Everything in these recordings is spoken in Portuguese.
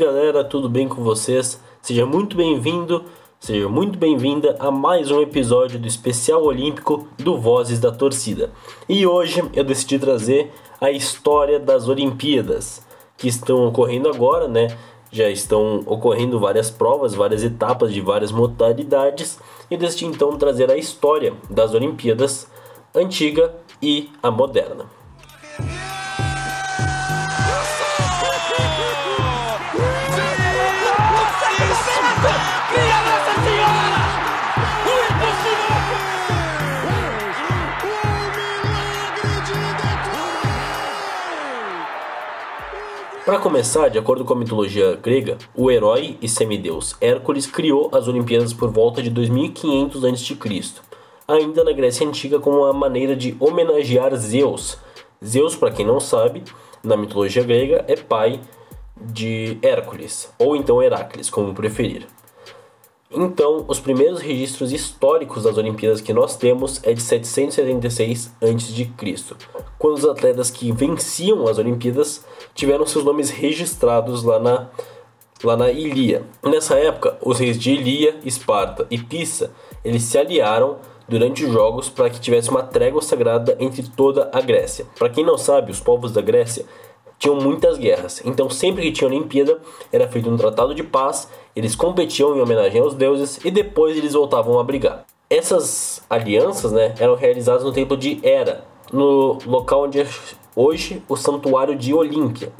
Galera, tudo bem com vocês? Seja muito bem-vindo, seja muito bem-vinda a mais um episódio do especial olímpico do Vozes da Torcida. E hoje eu decidi trazer a história das Olimpíadas que estão ocorrendo agora, né? Já estão ocorrendo várias provas, várias etapas de várias modalidades e decidi então trazer a história das Olimpíadas antiga e a moderna. Para começar, de acordo com a mitologia grega, o herói e semideus Hércules criou as Olimpíadas por volta de 2500 a.C., ainda na Grécia Antiga como uma maneira de homenagear Zeus. Zeus, para quem não sabe, na mitologia grega é pai de Hércules, ou então Heracles, como preferir. Então, os primeiros registros históricos das Olimpíadas que nós temos é de 776 a.C., quando os atletas que venciam as Olimpíadas tiveram seus nomes registrados lá na, lá na Ilia. Nessa época, os reis de Ilia, Esparta e Pisa, eles se aliaram durante os jogos para que tivesse uma trégua sagrada entre toda a Grécia. Para quem não sabe, os povos da Grécia tinham muitas guerras. Então, sempre que tinha Olimpíada, era feito um tratado de paz, eles competiam em homenagem aos deuses e depois eles voltavam a brigar. Essas alianças né, eram realizadas no templo de Hera, no local onde é hoje o santuário de Olímpia.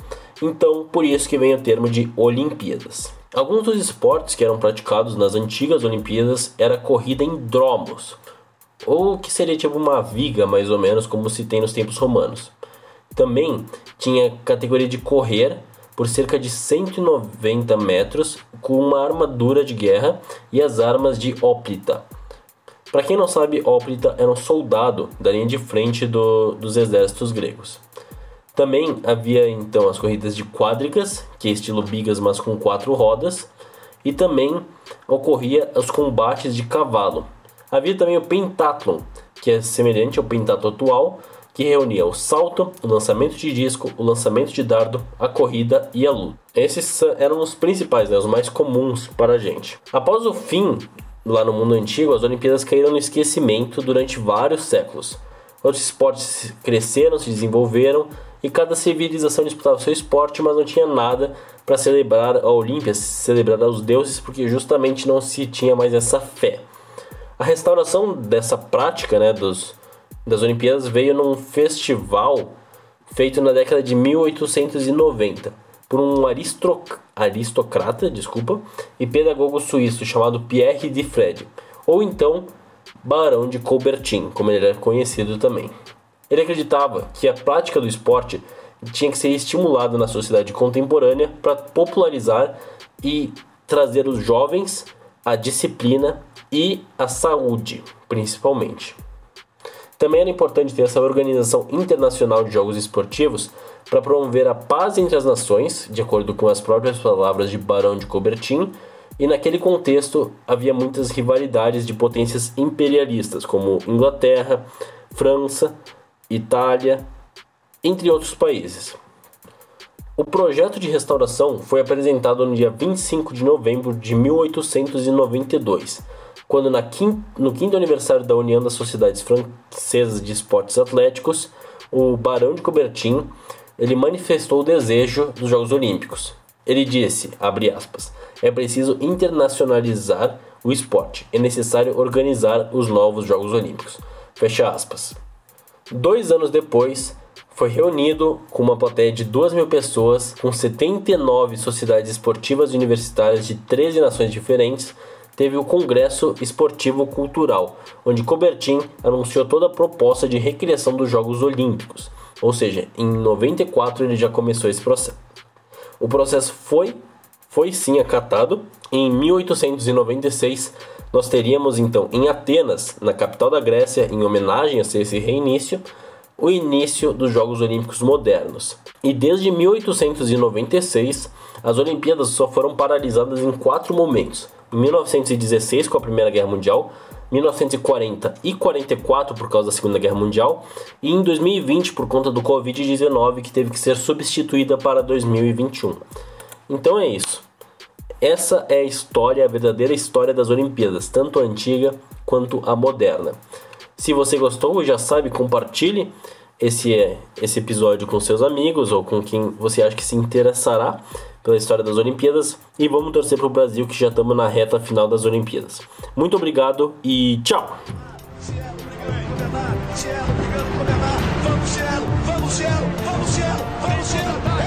Então, por isso que vem o termo de Olimpíadas. Alguns dos esportes que eram praticados nas antigas Olimpíadas era corrida em dromos, ou que seria tipo uma viga mais ou menos como se tem nos tempos romanos. Também tinha categoria de correr por cerca de 190 metros com uma armadura de guerra e as armas de óplita. Para quem não sabe, óplita era um soldado da linha de frente do, dos exércitos gregos. Também havia então as corridas de quádricas, que é estilo bigas, mas com quatro rodas, e também ocorria os combates de cavalo. Havia também o pentathlon, que é semelhante ao pentatlo atual, que reunia o salto, o lançamento de disco, o lançamento de dardo, a corrida e a luta. Esses eram os principais, né, os mais comuns para a gente. Após o fim, lá no mundo antigo, as Olimpíadas caíram no esquecimento durante vários séculos. Outros esportes cresceram, se desenvolveram e cada civilização disputava seu esporte, mas não tinha nada para celebrar a Olímpia, celebrar aos deuses, porque justamente não se tinha mais essa fé. A restauração dessa prática, né, dos, das Olimpíadas veio num festival feito na década de 1890 por um aristocrata, desculpa, e pedagogo suíço chamado Pierre de Fred, ou então Barão de Coubertin, como ele era conhecido também. Ele acreditava que a prática do esporte tinha que ser estimulada na sociedade contemporânea para popularizar e trazer os jovens a disciplina e a saúde, principalmente. Também era importante ter essa organização internacional de jogos esportivos para promover a paz entre as nações, de acordo com as próprias palavras de Barão de Coubertin, e naquele contexto havia muitas rivalidades de potências imperialistas, como Inglaterra, França, Itália, entre outros países. O projeto de restauração foi apresentado no dia 25 de novembro de 1892 quando na quinto, no quinto aniversário da União das Sociedades Francesas de Esportes Atléticos, o Barão de Coubertin ele manifestou o desejo dos Jogos Olímpicos. Ele disse, aspas, é preciso internacionalizar o esporte, é necessário organizar os novos Jogos Olímpicos. Fecha aspas. Dois anos depois, foi reunido com uma plateia de 2 mil pessoas, com 79 sociedades esportivas universitárias de 13 nações diferentes, teve o Congresso Esportivo Cultural, onde Coubertin anunciou toda a proposta de recriação dos Jogos Olímpicos. Ou seja, em 94 ele já começou esse processo. O processo foi, foi sim acatado. Em 1896 nós teríamos então em Atenas, na capital da Grécia, em homenagem a esse reinício, o início dos Jogos Olímpicos modernos. E desde 1896 as Olimpíadas só foram paralisadas em quatro momentos 1916 com a Primeira Guerra Mundial, 1940 e 44 por causa da Segunda Guerra Mundial e em 2020 por conta do Covid-19 que teve que ser substituída para 2021. Então é isso. Essa é a história, a verdadeira história das Olimpíadas, tanto a antiga quanto a moderna. Se você gostou, já sabe, compartilhe esse, esse episódio com seus amigos ou com quem você acha que se interessará pela história das Olimpíadas e vamos torcer para o Brasil que já estamos na reta final das Olimpíadas. Muito obrigado e tchau! Vamos, Cielo, vamos, Cielo, vamos, Cielo, vamos, Cielo, vamos, Cielo, vamos, Cielo,